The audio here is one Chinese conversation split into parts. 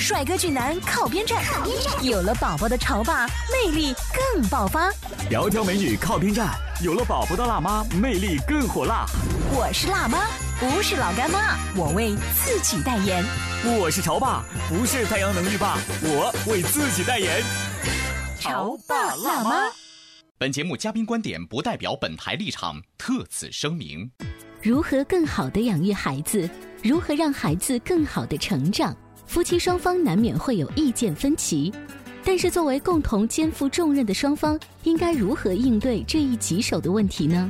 帅哥俊男靠边站，有了宝宝的潮爸魅力更爆发。窈窕美女靠边站，有了宝宝的辣妈魅力更火辣。我是辣妈，不是老干妈，我为自己代言。我是潮爸，不是太阳能浴霸，我为自己代言。潮爸辣妈。本节目嘉宾观点不代表本台立场，特此声明。如何更好的养育孩子？如何让孩子更好的成长？夫妻双方难免会有意见分歧，但是作为共同肩负重任的双方，应该如何应对这一棘手的问题呢？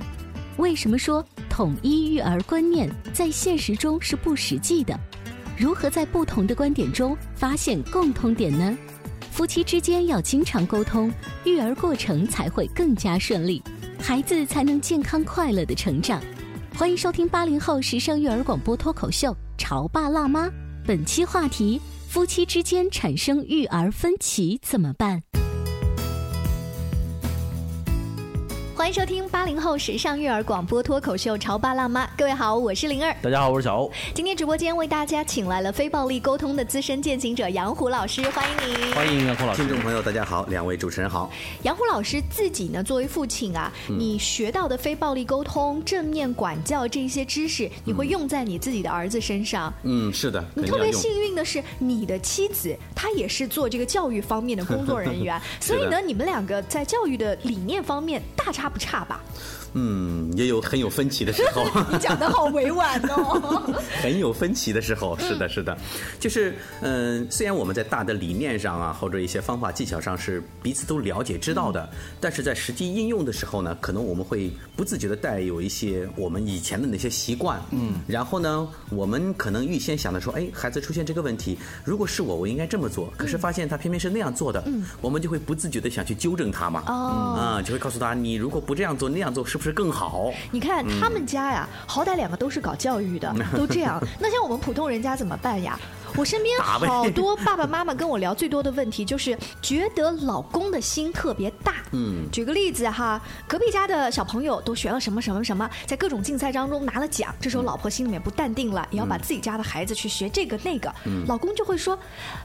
为什么说统一育儿观念在现实中是不实际的？如何在不同的观点中发现共通点呢？夫妻之间要经常沟通，育儿过程才会更加顺利，孩子才能健康快乐的成长。欢迎收听八零后时尚育儿广播脱口秀《潮爸辣妈》。本期话题：夫妻之间产生育儿分歧怎么办？迎收听八零后时尚育儿广播脱口秀《潮爸辣妈》，各位好，我是灵儿，大家好，我是小欧。今天直播间为大家请来了非暴力沟通的资深践行者杨虎老师，欢迎你，欢迎杨虎老师。听众朋友，大家好，两位主持人好。杨虎老师自己呢，作为父亲啊，你学到的非暴力沟通、正面管教这些知识，你会用在你自己的儿子身上？嗯，是的。你特别幸运的是，你的妻子她也是做这个教育方面的工作人员，所以呢，你们两个在教育的理念方面大差不差吧？嗯，也有很有分歧的时候。你讲的好委婉哦。很有分歧的时候，是的，是的，就是嗯，虽然我们在大的理念上啊，或者一些方法技巧上是彼此都了解知道的，但是在实际应用的时候呢，可能我们会不自觉的带有一些我们以前的那些习惯。嗯。然后呢，我们可能预先想的说，哎，孩子出现这个问题，如果是我，我应该这么做。可是发现他偏偏是那样做的，嗯，我们就会不自觉的想去纠正他嘛。哦。啊，就会告诉他，你如果不这样做，那样做是。不是更好？你看他们家呀，好歹两个都是搞教育的，都这样。那像我们普通人家怎么办呀？我身边好多爸爸妈妈跟我聊最多的问题就是觉得老公的心特别大。嗯，举个例子哈，隔壁家的小朋友都学了什么什么什么，在各种竞赛当中拿了奖，这时候老婆心里面不淡定了，也要把自己家的孩子去学这个那个。老公就会说：“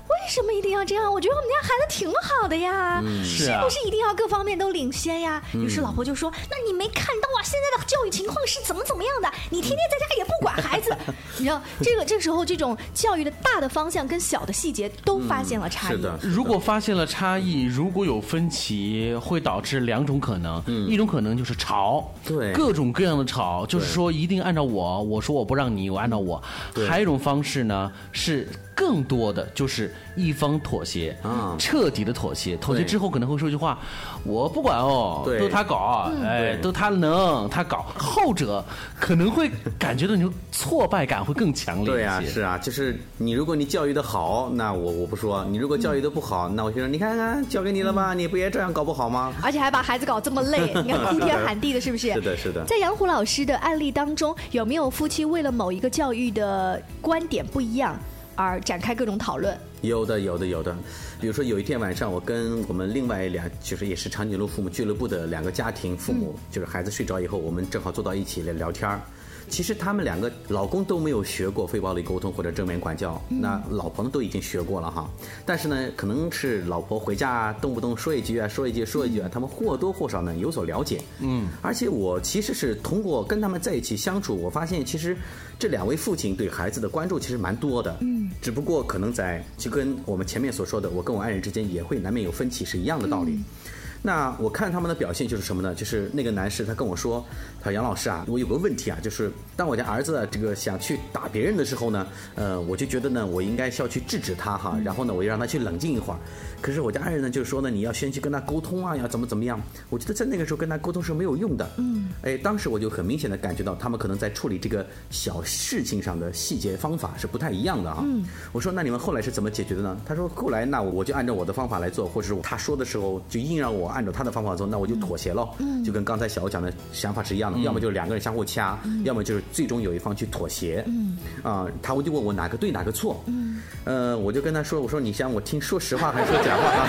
为什么一定要这样？我觉得我们家孩子挺好的呀，是不是一定要各方面都领先呀？”于是老婆就说：“那你没看到啊，现在的教育情况是怎么怎么样的？你天天在家也不管孩子，你知道这个这时候这种教育的大。”大的方向跟小的细节都发现了差异。是的，如果发现了差异，如果有分歧，会导致两种可能。嗯，一种可能就是吵，对，各种各样的吵，就是说一定按照我，我说我不让你，我按照我。还有一种方式呢，是更多的就是一方妥协，啊，彻底的妥协。妥协之后可能会说句话：“我不管哦，都他搞，哎，都他能，他搞。”后者可能会感觉到你种挫败感会更强烈一些。对啊，是啊，就是你如。如果你教育的好，那我我不说；你如果教育的不好，那我就说你看看，交给你了吧，你不也照样搞不好吗？而且还把孩子搞这么累，你看哭天喊地的，是不是？是的，是的。在杨虎老师的案例当中，有没有夫妻为了某一个教育的观点不一样而展开各种讨论？有的，有的，有的。比如说有一天晚上，我跟我们另外两，就是也是长颈鹿父母俱乐部的两个家庭父母，就是孩子睡着以后，我们正好坐到一起来聊天儿。其实他们两个老公都没有学过非暴力沟通或者正面管教，那老婆呢都已经学过了哈。但是呢，可能是老婆回家动不动说一句啊，说一句说一句啊，他们或多或少呢有所了解。嗯，而且我其实是通过跟他们在一起相处，我发现其实这两位父亲对孩子的关注其实蛮多的。嗯，只不过可能在就跟我们前面所说的，我跟我爱人之间也会难免有分歧是一样的道理。那我看他们的表现就是什么呢？就是那个男士他跟我说，他说杨老师啊，我有个问题啊，就是当我家儿子这个想去打别人的时候呢，呃，我就觉得呢，我应该是要去制止他哈，然后呢，我要让他去冷静一会儿。可是我家爱人呢，就是说呢，你要先去跟他沟通啊，要怎么怎么样？我觉得在那个时候跟他沟通是没有用的。嗯，哎，当时我就很明显的感觉到他们可能在处理这个小事情上的细节方法是不太一样的啊。嗯，我说那你们后来是怎么解决的呢？他说后来那我就按照我的方法来做，或者是他说的时候就硬让我按照他的方法做，那我就妥协了。嗯，就跟刚才小欧讲的想法是一样的，要么就是两个人相互掐，要么就是最终有一方去妥协。嗯，啊，他我就问我哪个对哪个错。嗯，呃，我就跟他说，我说你想我听说实话还是说假话啊？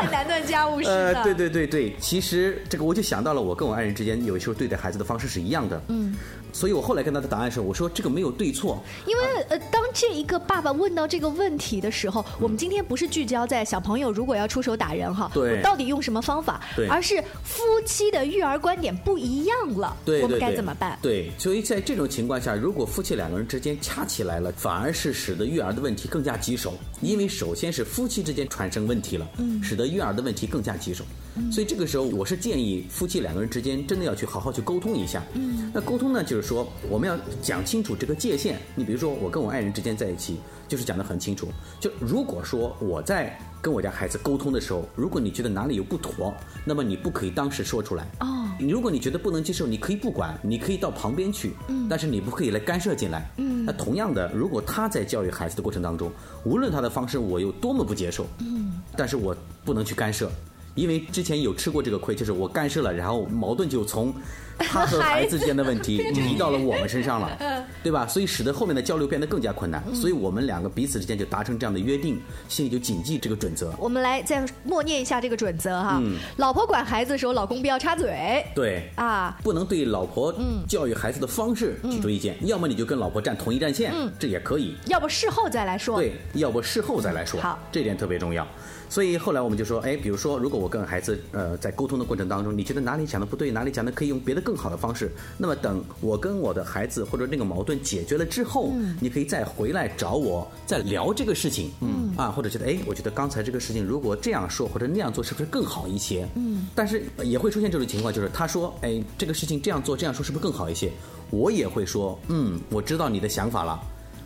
很难断家务事。呃，对对对对，其实这个我就想到了，我跟我爱人之间有时候对待孩子的方式是一样的。嗯，所以我后来跟他的答案是，我说这个没有对错。因为呃，当这一个爸爸问到这个问题的时候，我们今天不是聚焦在小朋友如果要出手打人哈，对我到底用什么方法，对而是夫妻的育儿观点不一样了，我们对对对该怎么办？对，所以在这种情况下，如果夫妻两个人之间掐起来了，反而是使得育儿的问题更加棘手，因为首先是夫妻之间产生问题了，嗯，使得育儿的问题更加棘手。所以这个时候，我是建议夫妻两个人之间真的要去好好去沟通一下。嗯，那沟通呢，就是说我们要讲清楚这个界限。你比如说，我跟我爱人之间在一起，就是讲得很清楚。就如果说我在跟我家孩子沟通的时候，如果你觉得哪里有不妥，那么你不可以当时说出来。哦，你如果你觉得不能接受，你可以不管，你可以到旁边去，嗯，但是你不可以来干涉进来，嗯。那同样的，如果他在教育孩子的过程当中，无论他的方式我有多么不接受，嗯，但是我不能去干涉。因为之前有吃过这个亏，就是我干涉了，然后矛盾就从他和孩子之间的问题 移到了我们身上了，对吧？所以使得后面的交流变得更加困难。所以我们两个彼此之间就达成这样的约定，心里就谨记这个准则。我们来再默念一下这个准则哈。老婆管孩子的时候，老公不要插嘴。对啊，不能对老婆教育孩子的方式提出意见，要么你就跟老婆站同一战线，这也可以。要不事后再来说。对，要不事后再来说。好，这点特别重要。所以后来我们就说，哎，比如说，如果我跟孩子呃在沟通的过程当中，你觉得哪里讲的不对，哪里讲的可以用别的更好的方式，那么等我跟我的孩子或者那个矛盾解决了之后，你可以再回来找我，再聊这个事情，嗯。啊，或者觉得哎，我觉得刚才这个事情如果这样说或者那样做，是不是更好一些？嗯，但是也会出现这种情况，就是他说，哎，这个事情这样做这样说是不是更好一些？我也会说，嗯，我知道你的想法了。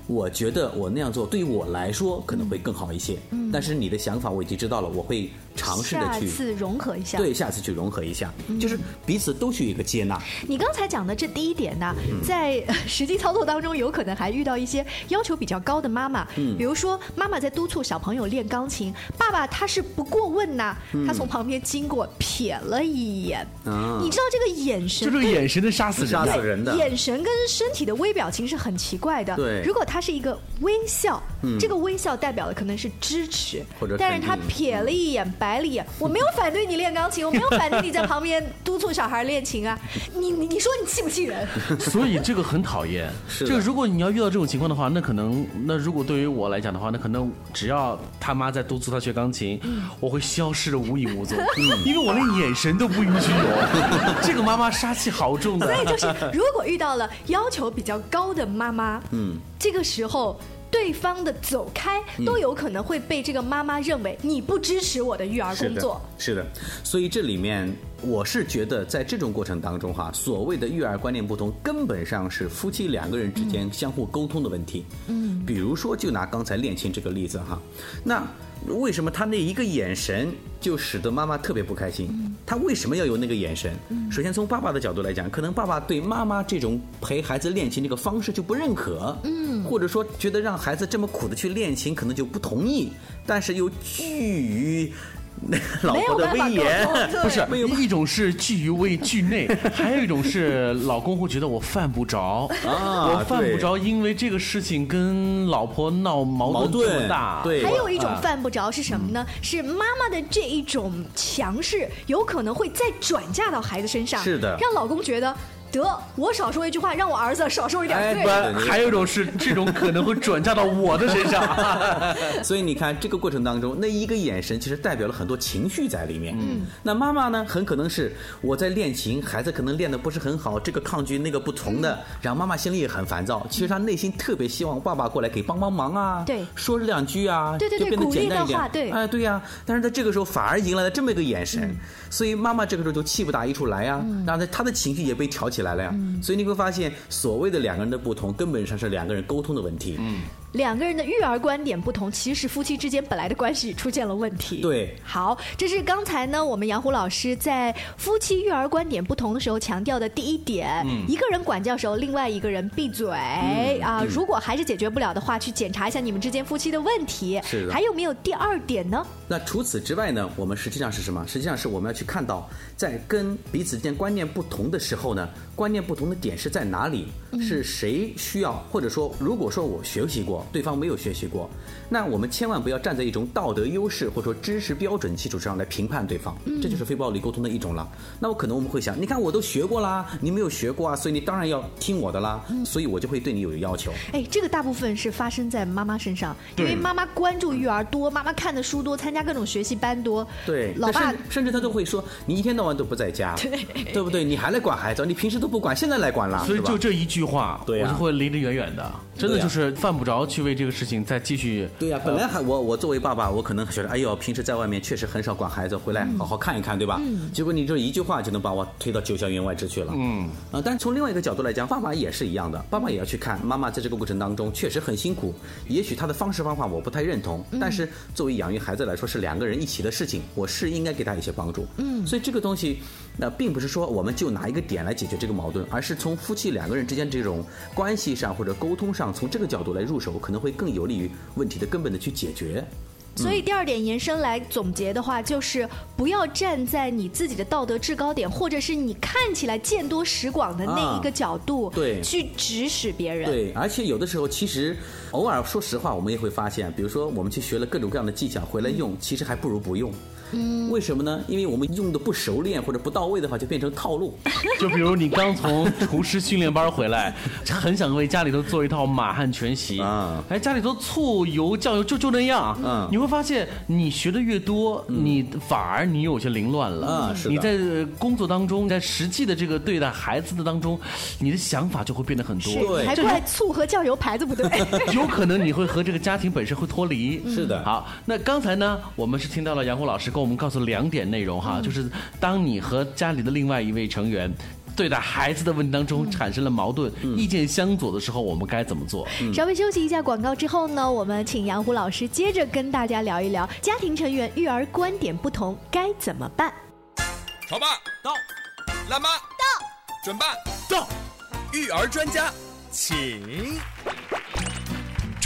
我觉得我那样做对于我来说可能会更好一些，嗯，但是你的想法我已经知道了，我会尝试的去下次融合一下。对，下次去融合一下，就是彼此都去一个接纳。你刚才讲的这第一点呢，嗯在呃 实际操作当中，有可能还遇到一些要求比较高的妈妈。嗯，比如说妈妈在督促小朋友练钢琴，爸爸他是不过问呐，他从旁边经过瞥了一眼。嗯啊你知道这个眼神就这，个眼神的杀死。杀死人的，眼神跟身体的微表情是很奇怪的。对如果他是一个微笑，这个微笑代表的可能是支持，或者但是他瞥了一眼，白了一眼，我没有反对你练钢琴，我没有反对你在旁边督促小孩练琴啊。你你你说你气不气人？所以这个很讨厌。是这个如果你要遇到这种情况的话，那可能那如果对于我来讲的话，那可能只要他妈在督促他学钢琴，我会消失的无影无踪，因为我连眼神都不允许有。这个妈妈杀气好重的。所以就是，如果遇到了要求比较高的妈妈，嗯，这个时候。对方的走开都有可能会被这个妈妈认为你不支持我的育儿是的工作，，是的，所以这里面我是觉得，在这种过程当中哈，所谓的育儿观念不同，根本上是夫妻两个人之间相互沟通的问题。嗯，比如说，就拿刚才练琴这个例子哈，那为什么他那一个眼神就使得妈妈特别不开心？他为什么要有那个眼神？首先从爸爸的角度来讲，可能爸爸对妈妈这种陪孩子练琴这个方式就不认可，嗯，或者说觉得让孩子这么苦的去练琴，可能就不同意，但是又惧于那个 老没有婆的办法沟威严，通不是，一种是惧于畏惧内，还有一种是老公会觉得我犯不着，啊我犯不着，因为这个事情跟老婆闹矛矛盾这么大。对。还有一种啊犯不着是什么呢？是妈妈的这一种强势，有可能会再转嫁到孩子身上，是的。让老公觉得得我少说一句话，让我儿子少受一点罪。不，还有一种是 这种可能会转嫁到我的身上。所以你看，这个过程当中，那一个眼神其实代表了很多情绪在里面。嗯，那妈妈呢，很可能是我在练琴，孩子可能练的不是很好，这个抗拒那个不从的，然后妈妈心里也很烦躁。其实她内心特别希望爸爸过来给帮帮忙啊，对，说两句啊，对对对，变得简单一点。对，哎，对呀。但是在这个时候反而迎来了这么一个眼神，所以妈妈这个时候就气不打一处来呀，然后她的情绪也被挑起来了呀。所以你会发现，所谓的两个人的不同，根本上是两个人沟通的问题。嗯。两个人的育儿观点不同，其实夫妻之间本来的关系出现了问题。对，好，这是刚才呢，我们杨虎老师在夫妻育儿观点不同的时候强调的第一点：一个人管教时候，另外一个人闭嘴啊。如果还是解决不了的话，去检查一下你们之间夫妻的问题。是的。还有没有第二点呢？那除此之外呢？我们实际上是什么？实际上是我们要去看到，在跟彼此之间观念不同的时候呢，观念不同的点是在哪里？是谁需要？或者说，如果说我学习过，对方没有学习过，那我们千万不要站在一种道德优势或者说知识标准基础上来评判对方，这就是非暴力沟通的一种了。那我可能我们会想，你看我都学过啦，你没有学过啊，所以你当然要听我的啦，所以我就会对你有要求。哎，这个大部分是发生在妈妈身上，因为妈妈关注育儿多，妈妈看的书多，参加各种学习班多。对，老爸甚至他都会说，你一天到晚都不在家，对，对不对？你还来管孩子，你平时都不管，现在来管了，所以就这一句话，对我就会离得远远的，真的就是犯不着去为这个。事情再继续对呀，本来还我我作为爸爸，我可能觉得哎呦，平时在外面确实很少管孩子，回来好好看一看，对吧？嗯。结果你这一句话就能把我推到九霄云外之去了。嗯。啊，但是从另外一个角度来讲，爸爸也是一样的，爸爸也要去看妈妈在这个过程当中确实很辛苦，也许他的方式方法我不太认同，但是作为养育孩子来说是两个人一起的事情，我是应该给他一些帮助。嗯。所以这个东西，那并不是说我们就拿一个点来解决这个矛盾，而是从夫妻两个人之间这种关系上或者沟通上，从这个角度来入手，可能会更。有利于问题的根本的去解决，所以第二点延伸来总结的话，就是不要站在你自己的道德制高点，或者是你看起来见多识广的那一个角度，对，去指使别人。对，而且有的时候其实偶尔说实话，我们也会发现，比如说我们去学了各种各样的技巧回来用，其实还不如不用。嗯，为什么呢？因为我们用的不熟练或者不到位的话，就变成套路。就比如你刚从厨师训练班回来，很想为家里头做一套满汉全席啊，哎，家里头醋油酱油就就那样。嗯，你会发现你学的越多，你反而你有些凌乱了。啊，是你在工作当中，在实际的这个对待孩子的当中，你的想法就会变得很多。对，还怪醋和酱油牌子不对。有可能你会和这个家庭本身会脱离。是的。好，那刚才呢，我们是听到了杨红老师。我们告诉两点内容哈，就是当你和家里的另外一位成员对待孩子的问题当中产生了矛盾、意见相左的时候，我们该怎么做？稍微休息一下广告之后呢，我们请杨虎老师接着跟大家聊一聊家庭成员育儿观点不同该怎么办。潮爸到，辣妈到，准爸到，育儿专家请。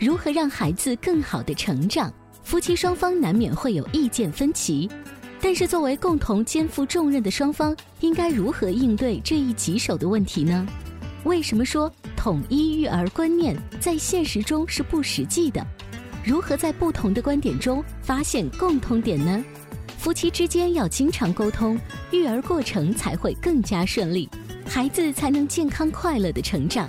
如何让孩子更好的成长？夫妻双方难免会有意见分歧，但是作为共同肩负重任的双方，应该如何应对这一棘手的问题呢？为什么说统一育儿观念在现实中是不实际的？如何在不同的观点中发现共通点呢？夫妻之间要经常沟通，育儿过程才会更加顺利，孩子才能健康快乐的成长。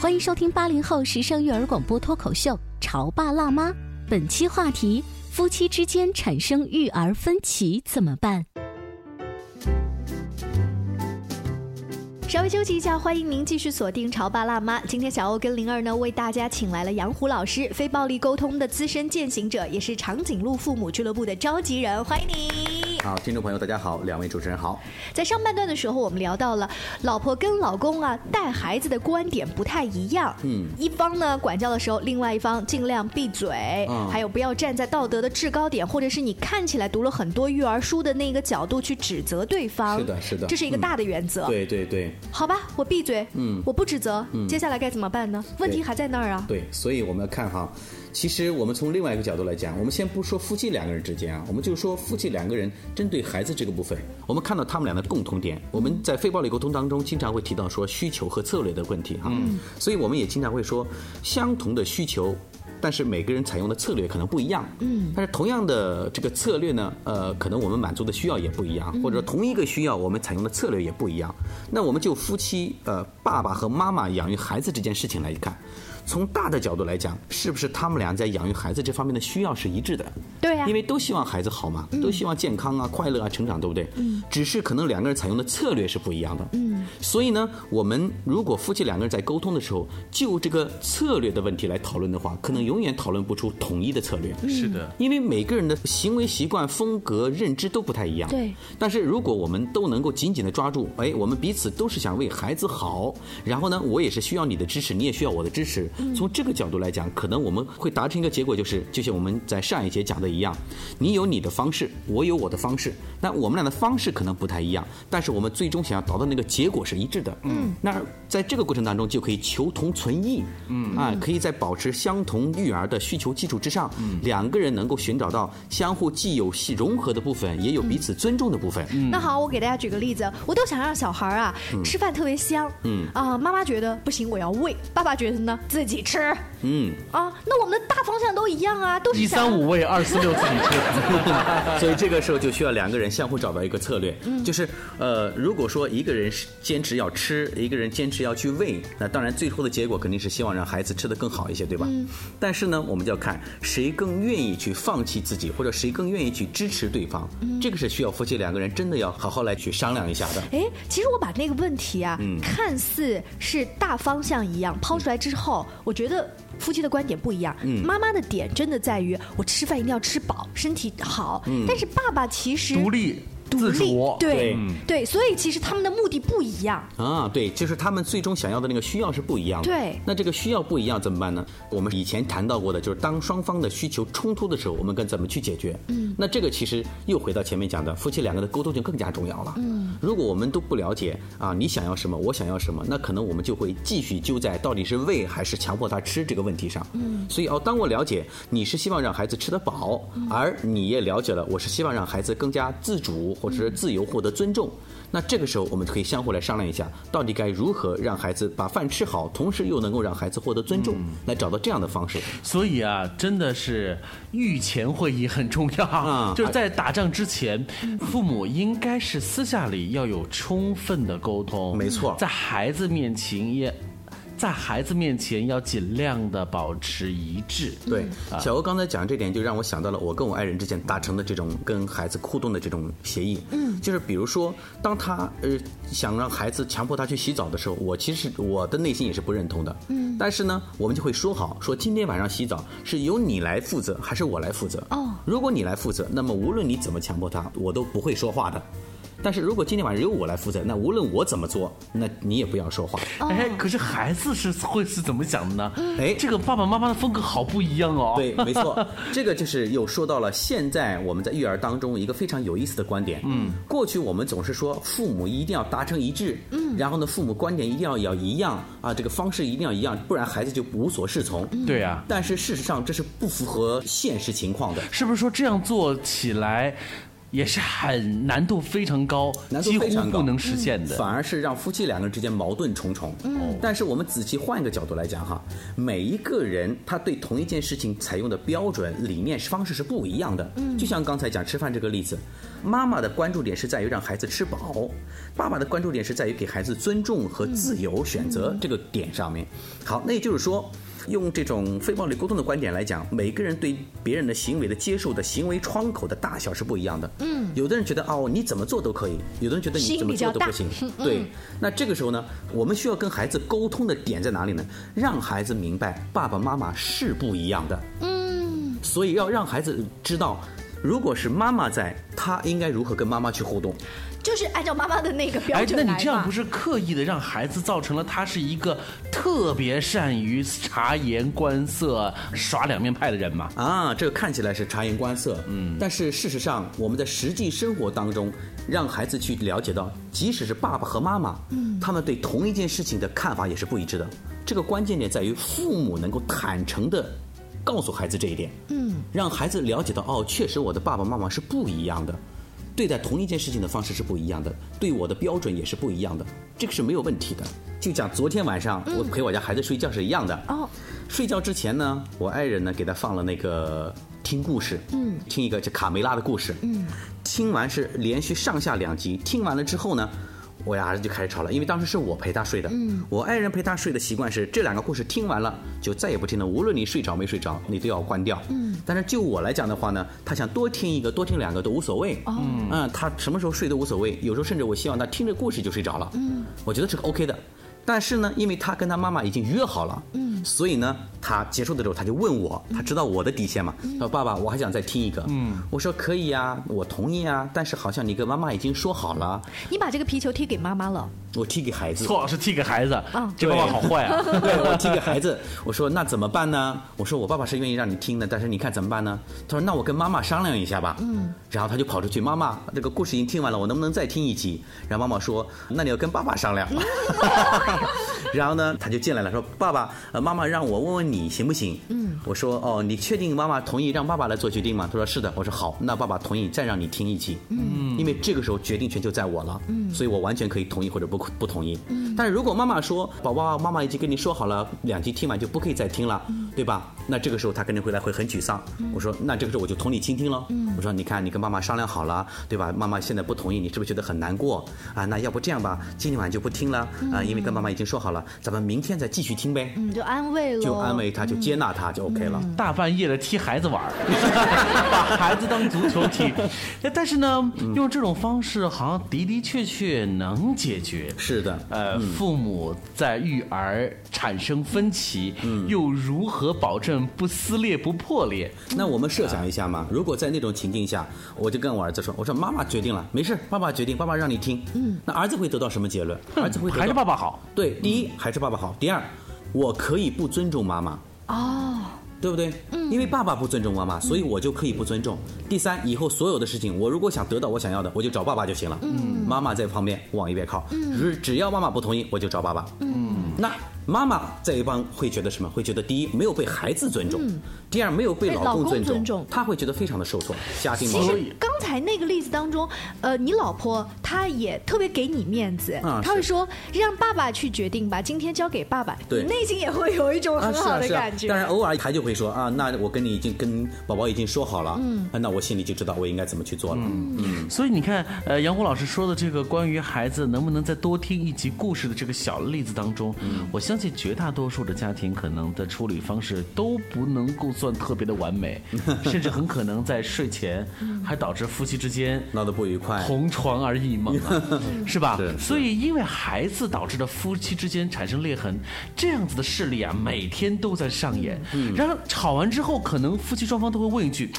欢迎收听八零后时尚育儿广播脱口秀《潮爸辣妈》，本期话题：夫妻之间产生育儿分歧怎么办？稍微休息一下，欢迎您继续锁定《潮爸辣妈》。今天小欧跟灵儿呢，为大家请来了杨虎老师，非暴力沟通的资深践行者，也是长颈鹿父母俱乐部的召集人，欢迎你。好，听众朋友大家好，两位主持人好。在上半段的时候，我们聊到了老婆跟老公啊带孩子的观点不太一样。嗯，一方呢管教的时候，另外一方尽量闭嘴，嗯还有不要站在道德的制高点，或者是你看起来读了很多育儿书的那个角度去指责对方。是的是的这是一个大的原则。对对对好吧，我闭嘴，嗯我不指责，接下来该怎么办呢？问题还在那儿啊。对，所以我们要看哈，其实我们从另外一个角度来讲，我们先不说夫妻两个人之间啊，我们就说夫妻两个人针对孩子这个部分，我们看到他们俩的共同点。我们在非暴力沟通当中经常会提到说需求和策略的问题哈，所以我们也经常会说相同的需求。但是每个人采用的策略可能不一样，嗯，但是同样的这个策略呢，呃，可能我们满足的需要也不一样，或者说同一个需要我们采用的策略也不一样。那我们就夫妻呃爸爸和妈妈养育孩子这件事情来看，从大的角度来讲，是不是他们俩在养育孩子这方面的需要是一致的？对呀因为都希望孩子好嘛，都希望健康啊、快乐啊、成长，对不对？嗯。只是可能两个人采用的策略是不一样的。嗯。所以呢，我们如果夫妻两个人在沟通的时候，就这个策略的问题来讨论的话，可能永远讨论不出统一的策略。是的，因为每个人的行为习惯、风格、认知都不太一样。对。但是如果我们都能够紧紧的抓住，哎，我们彼此都是想为孩子好，然后呢，我也是需要你的支持，你也需要我的支持。从这个角度来讲，可能我们会达成一个结果，就是就像我们在上一节讲的一样，你有你的方式，我有我的方式，那我们俩的方式可能不太一样，但是我们最终想要达到那个结果是一致的。嗯。那在这个过程当中，就可以求同存异。嗯。啊，可以在保持相同育儿的需求基础之上，两个人能够寻找到相互既有系融合的部分，也有彼此尊重的部分。那好，我给大家举个例子，我都想让小孩啊、吃饭特别香，嗯啊，妈妈觉得不行，我要喂；爸爸觉得呢，自己自己吃。嗯，啊。那我们的大方向都一样啊，都是一三五位，二四六自己吃。所以这个时候就需要两个人相互找到一个策略，嗯就是呃，如果说一个人是坚持要吃，一个人坚持要去喂，那当然最后的结果肯定是希望让孩子吃得更好一些，对吧？但是呢，我们就要看谁更愿意去放弃自己，或者谁更愿意去支持对方，嗯这个是需要夫妻两个人真的要好好来去商量一下的。哎，其实我把那个问题啊，看似是大方向一样抛出来之后，我觉得夫妻的观点不一样。妈妈的点真的在于我吃饭一定要吃饱，身体好。但是爸爸其实独立独立自主，对嗯对，所以其实他们的目的不一样。啊，对，就是他们最终想要的那个需要是不一样的。对那这个需要不一样怎么办呢？我们以前谈到过的，就是当双方的需求冲突的时候，我们该怎么去解决？嗯，那这个其实又回到前面讲的，夫妻两个的沟通就更加重要了。嗯，如果我们都不了解啊，你想要什么，我想要什么，那可能我们就会继续揪在到底是喂还是强迫他吃这个问题上。嗯，所以哦，当我了解你是希望让孩子吃得饱，而你也了解了我是希望让孩子更加自主或者是自由获得尊重。那这个时候，我们可以相互来商量一下，到底该如何让孩子把饭吃好，同时又能够让孩子获得尊重，来找到这样的方式。所以啊，真的是御前会议很重要啊就是在打仗之前，父母应该是私下里要有充分的沟通，没错在孩子面前也。在孩子面前要尽量的保持一致。对，小欧刚才讲这点，就让我想到了我跟我爱人之间达成的这种跟孩子互动的这种协议。嗯，就是比如说，当他呃想让孩子强迫他去洗澡的时候，我其实我的内心也是不认同的。嗯，但是呢，我们就会说好，说今天晚上洗澡是由你来负责，还是我来负责？哦，如果你来负责，那么无论你怎么强迫他，我都不会说话的。但是如果今天晚上由我来负责，那无论我怎么做，那你也不要说话。哎，可是孩子是会是怎么想的呢？哎这个爸爸妈妈的风格好不一样哦。对，没错，这个就是又说到了现在我们在育儿当中一个非常有意思的观点。嗯，过去我们总是说父母一定要达成一致，嗯，然后呢，父母观点一定要要一样啊，这个方式一定要一样，不然孩子就无所适从。对啊，但是事实上这是不符合现实情况的。是不是说这样做起来也是很难度非常高，难度几乎非常高不能实现的？反而是让夫妻两个人之间矛盾重重。嗯，但是我们仔细换一个角度来讲哈，每一个人他对同一件事情采用的标准、理念、方式是不一样的。嗯，就像刚才讲吃饭这个例子，妈妈的关注点是在于让孩子吃饱，爸爸的关注点是在于给孩子尊重和自由选择这个点上面。好，那也就是说。用这种非暴力沟通的观点来讲，每个人对别人的行为的接受的行为窗口的大小是不一样的。嗯，有的人觉得哦你怎么做都可以，有的人觉得你怎么做都不行。对，那这个时候呢，我们需要跟孩子沟通的点在哪里呢？让孩子明白爸爸妈妈是不一样的。嗯，所以要让孩子知道，如果是妈妈在，他应该如何跟妈妈去互动。就是按照妈妈的那个标哎，准来嘛那你这样不。是刻意的让孩子造成了他是一个特别善于察言观色、耍两面派的人吗？啊，这个看起来是察言观色，嗯，但是事实上，我们在实际生活当中，让孩子去了解到，即使是爸爸和妈妈，嗯，他们对同一件事情的看法也是不一致的。这个关键点在于父母能够坦诚的告诉孩子这一点，嗯，让孩子了解到，哦，确实我的爸爸妈妈是不一样的。对待同一件事情的方式是不一样的，对我的标准也是不一样的，这个是没有问题的。就讲昨天晚上我陪我家孩子睡觉是一样的。哦，睡觉之前呢，我爱人呢给他放了那个听故事，嗯，听一个叫卡梅拉的故事，嗯，听完是连续上下两集，听完了之后呢。我俩儿子就开始吵了，因为当时是我陪他睡的。嗯，我爱人陪他睡的习惯是这两个故事听完了就再也不听了，无论你睡着没睡着，你都要关掉。嗯，但是就我来讲的话呢，他想多听一个多听两个都无所谓。哦，嗯，他什么时候睡都无所谓，有时候甚至我希望他听着故事就睡着了。嗯，我觉得这个 OK 的。但是呢，因为他跟他妈妈已经约好了，嗯，所以呢，他结束的时候他就问我，他知道我的底线嘛，他说爸爸，我还想再听一个，嗯，我说可以呀，我同意啊，但是好像你跟妈妈已经说好了，你把这个皮球踢给妈妈了，我踢给孩子，错是踢给孩子，啊这爸爸好坏啊！对我踢给孩子，我说那怎么办呢？我说我爸爸是愿意让你听的，但是你看怎么办呢？他说那我跟妈妈商量一下吧。嗯，然后他就跑出去，妈妈，这个故事已经听完了，我能不能再听一集？然后妈妈说，那你要跟爸爸商量。然后呢，他就进来了，说爸爸，呃，妈妈妈让我问问你行不行？嗯，我说哦，你确定妈妈同意让爸爸来做决定吗？他说是的。我说好，那爸爸同意再让你听一期。嗯，因为这个时候决定权就在我了。嗯，所以我完全可以同意或者不不同意。嗯，但是如果妈妈说，宝宝，妈妈已经跟你说好了，两集听完就不可以再听了，对吧？那这个时候他肯定回来会很沮丧。我说那这个时候我就同理倾听了。我说你看你跟妈妈商量好了，对吧？妈妈现在不同意，你是不是觉得很难过啊？那要不这样吧，今晚就不听了啊，因为跟妈妈已经说好了，咱们明天再继续听呗。嗯，就安慰了，就安慰他，就接纳他，就 OK 了。大半夜的踢孩子玩儿，把孩子当足球踢。哎但是呢，用这种方式好像的的确确能解决。是的，呃，父母在育儿产生分歧，又如何保证不撕裂、不破裂？那我们设想一下嘛，如果在那种情境下，我就跟我儿子说，我说妈妈决定了，没事，爸爸决定，爸爸让你听。嗯，那儿子会得到什么结论？儿子会还是爸爸好。对，第一还是爸爸好，第二，我可以不尊重妈妈。哦，对不对？嗯，因为爸爸不尊重妈妈，所以我就可以不尊重。第三，以后所有的事情，我如果想得到我想要的，我就找爸爸就行了。嗯，妈妈在旁边往一边靠。嗯，只只要妈妈不同意，我就找爸爸。嗯，那妈妈在一帮会觉得什么？会觉得第一没有被孩子尊重，第二没有被被老公尊尊重他会觉得非常的受挫，家庭其矛盾。实刚才那个例子当中，呃，你老婆她也特别给你面子，啊她会说让爸爸去决定吧，今天交给爸爸，对你内心也会有一种啊，很好的感觉。。当然，偶尔他就会说啊，那我跟你已经跟宝宝已经说好了，嗯，那我心里就知道我应该怎么去做了。嗯嗯，所以你看，呃，杨虎老师说的这个关于孩子能不能再多听一集故事的这个小例子当中，我相信绝大多数的家庭可能的处理方式都不能够算特别的完美，甚至很可能在睡前还导致夫妻之间闹得不愉快。同床而异梦啊，是吧？所以因为孩子导致的夫妻之间产生裂痕，这样子的事例啊，每天都在上演。嗯然后吵完之后，可能夫妻双方都会问一句：“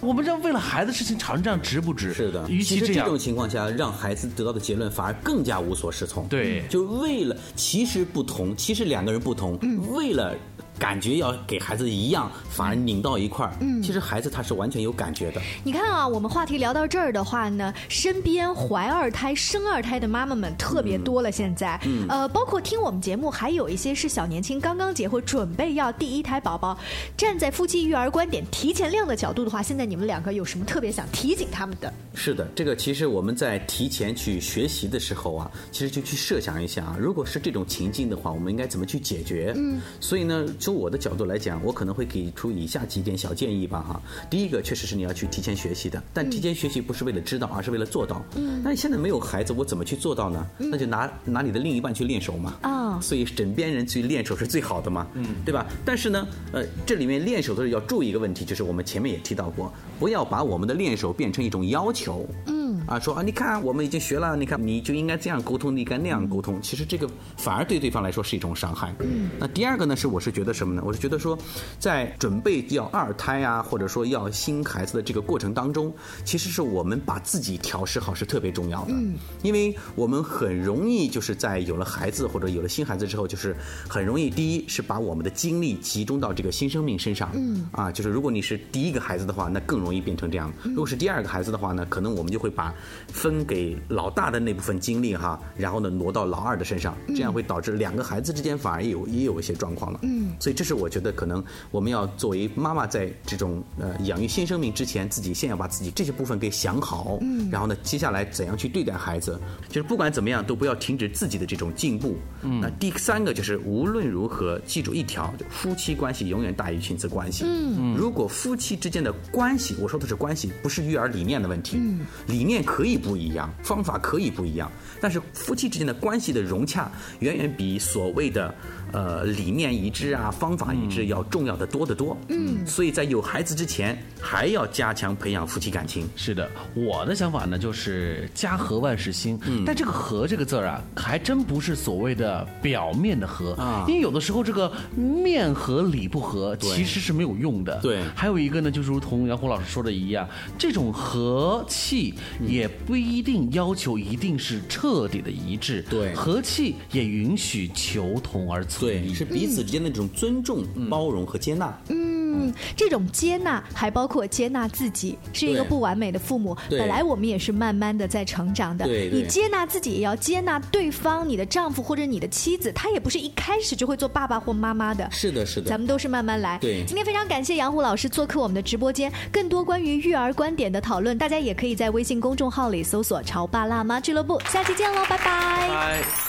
我们这为了孩子事情吵成这样值不值？”是的，与其这样这种，情况下，让孩子得到的结论反而更加无所适从。对就为了其实不同，其实两个人不同，为了。感觉要给孩子一样，反而拧到一块儿。嗯，其实孩子他是完全有感觉的。你看啊，我们话题聊到这儿的话呢，身边怀二胎、生二胎的妈妈们特别多了。现在，呃，包括听我们节目，还有一些是小年轻刚刚结婚，准备要第一胎宝宝。站在夫妻育儿观点提前量的角度的话，现在你们两个有什么特别想提醒他们的？是的，这个其实我们在提前去学习的时候啊，其实就去设想一下啊，如果是这种情境的话，我们应该怎么去解决？嗯，所以呢，从我的角度来讲，我可能会给出以下几点小建议吧哈。第一个，确实是你要去提前学习的，但提前学习不是为了知道，而是为了做到。嗯，那你现在没有孩子，我怎么去做到呢？那就拿拿你的另一半去练手嘛。啊所以枕边人去练手是最好的嘛，嗯，对吧？但是呢，呃，这里面练手的时候要注意一个问题，就是我们前面也提到过，不要把我们的练手变成一种要求，嗯。啊，说啊，你看我们已经学了，你看你就应该这样沟通，你应该那样沟通。其实这个反而对对方来说是一种伤害。嗯那第二个呢，是我是觉得什么呢？我是觉得说，在准备要二胎啊，或者说要新孩子的这个过程当中，其实是我们把自己调试好是特别重要的。嗯，因为我们很容易就是在有了孩子或者有了新孩子之后，就是很容易第一是把我们的精力集中到这个新生命身上。嗯，啊，就是如果你是第一个孩子的话，那更容易变成这样。如果是第二个孩子的话呢，可能我们就会把分给老大的那部分精力哈，然后呢挪到老二的身上，这样会导致两个孩子之间反而也有也有一些状况了。嗯，所以这是我觉得可能我们要作为妈妈在这种呃养育新生命之前，自己先要把自己这些部分给想好。嗯，然后呢，接下来怎样去对待孩子，就是不管怎么样都不要停止自己的这种进步。嗯，那第三个就是无论如何记住一条，就夫妻关系永远大于亲子关系。嗯，如果夫妻之间的关系，我说的是关系，不是育儿理念的问题。嗯，理念可以不一样，方法可以不一样，但是夫妻之间的关系的融洽，远远比所谓的呃理念一致啊、方法一致要重要的多得多。嗯，所以在有孩子之前，还要加强培养夫妻感情。是的，我的想法呢就是家和万事兴。嗯，但这个和这个字儿啊，还真不是所谓的表面的和啊，因为有的时候这个面和理不和其实是没有用的。对，还有一个呢，就是如同杨虎老师说的一样，这种和气也不一定要求一定是彻底的一致。对和气也允许求同而存对，异。是彼此之间的这种尊重、包容和接纳。嗯，这种接纳还包括接纳自己是一个不完美的父母。本来我们也是慢慢的在成长的。对对你接纳自己，也要接纳对方，你的丈夫或者你的妻子，他也不是一开始就会做爸爸或妈妈的。是的，是的。咱们都是慢慢来。对今天非常感谢杨虎老师做客我们的直播间，更多关于育儿观点的讨论，大家也可以在微信公众号里搜索“潮爸辣妈俱乐部”。下期见喽，拜拜。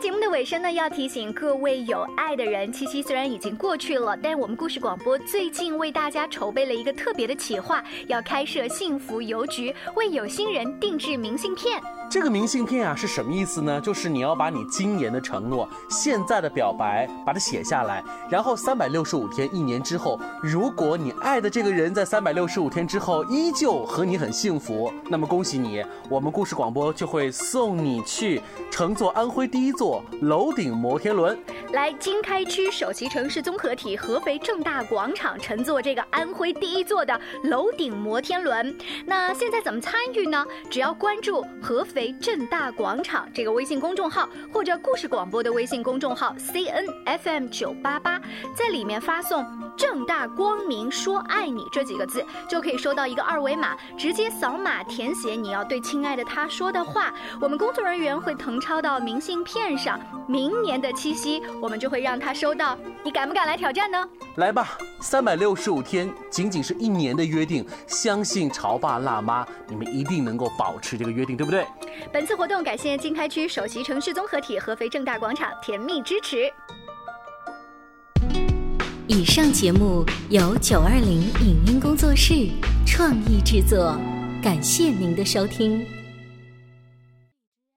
节目的尾声呢，要提醒各位有爱的人，七夕虽然已经过去了，但我们故事广播最近为大家筹备了一个特别的企划，要开设幸福邮局，为有心人定制明信片。这个明信片啊是什么意思呢？就是你要把你今年的承诺、现在的表白把它写下来，然后三百六十五天，一年之后，如果你爱的这个人在三百六十五天之后依旧和你很幸福，那么恭喜你，我们故事广播就会送你去乘坐安徽第一座楼顶摩天轮。来经开区首席城市综合体合肥正大广场乘坐这个安徽第一座的楼顶摩天轮。那现在怎么参与呢？只要关注合肥为正大广场这个微信公众号，或者故事广播的微信公众号 C N F M 九八八，在里面发送“正大光明说爱你”这几个字，就可以收到一个二维码，直接扫码填写你要对亲爱的他说的话，我们工作人员会誊抄到明信片上。明年的七夕，我们就会让他收到。你敢不敢来挑战呢？来吧，三百六十五天仅仅是一年的约定，相信潮爸辣妈，你们一定能够保持这个约定，对不对？本次活动感谢经开区首席城市综合体合肥正大广场甜蜜支持。以上节目由九二零影音工作室创意制作，感谢您的收听。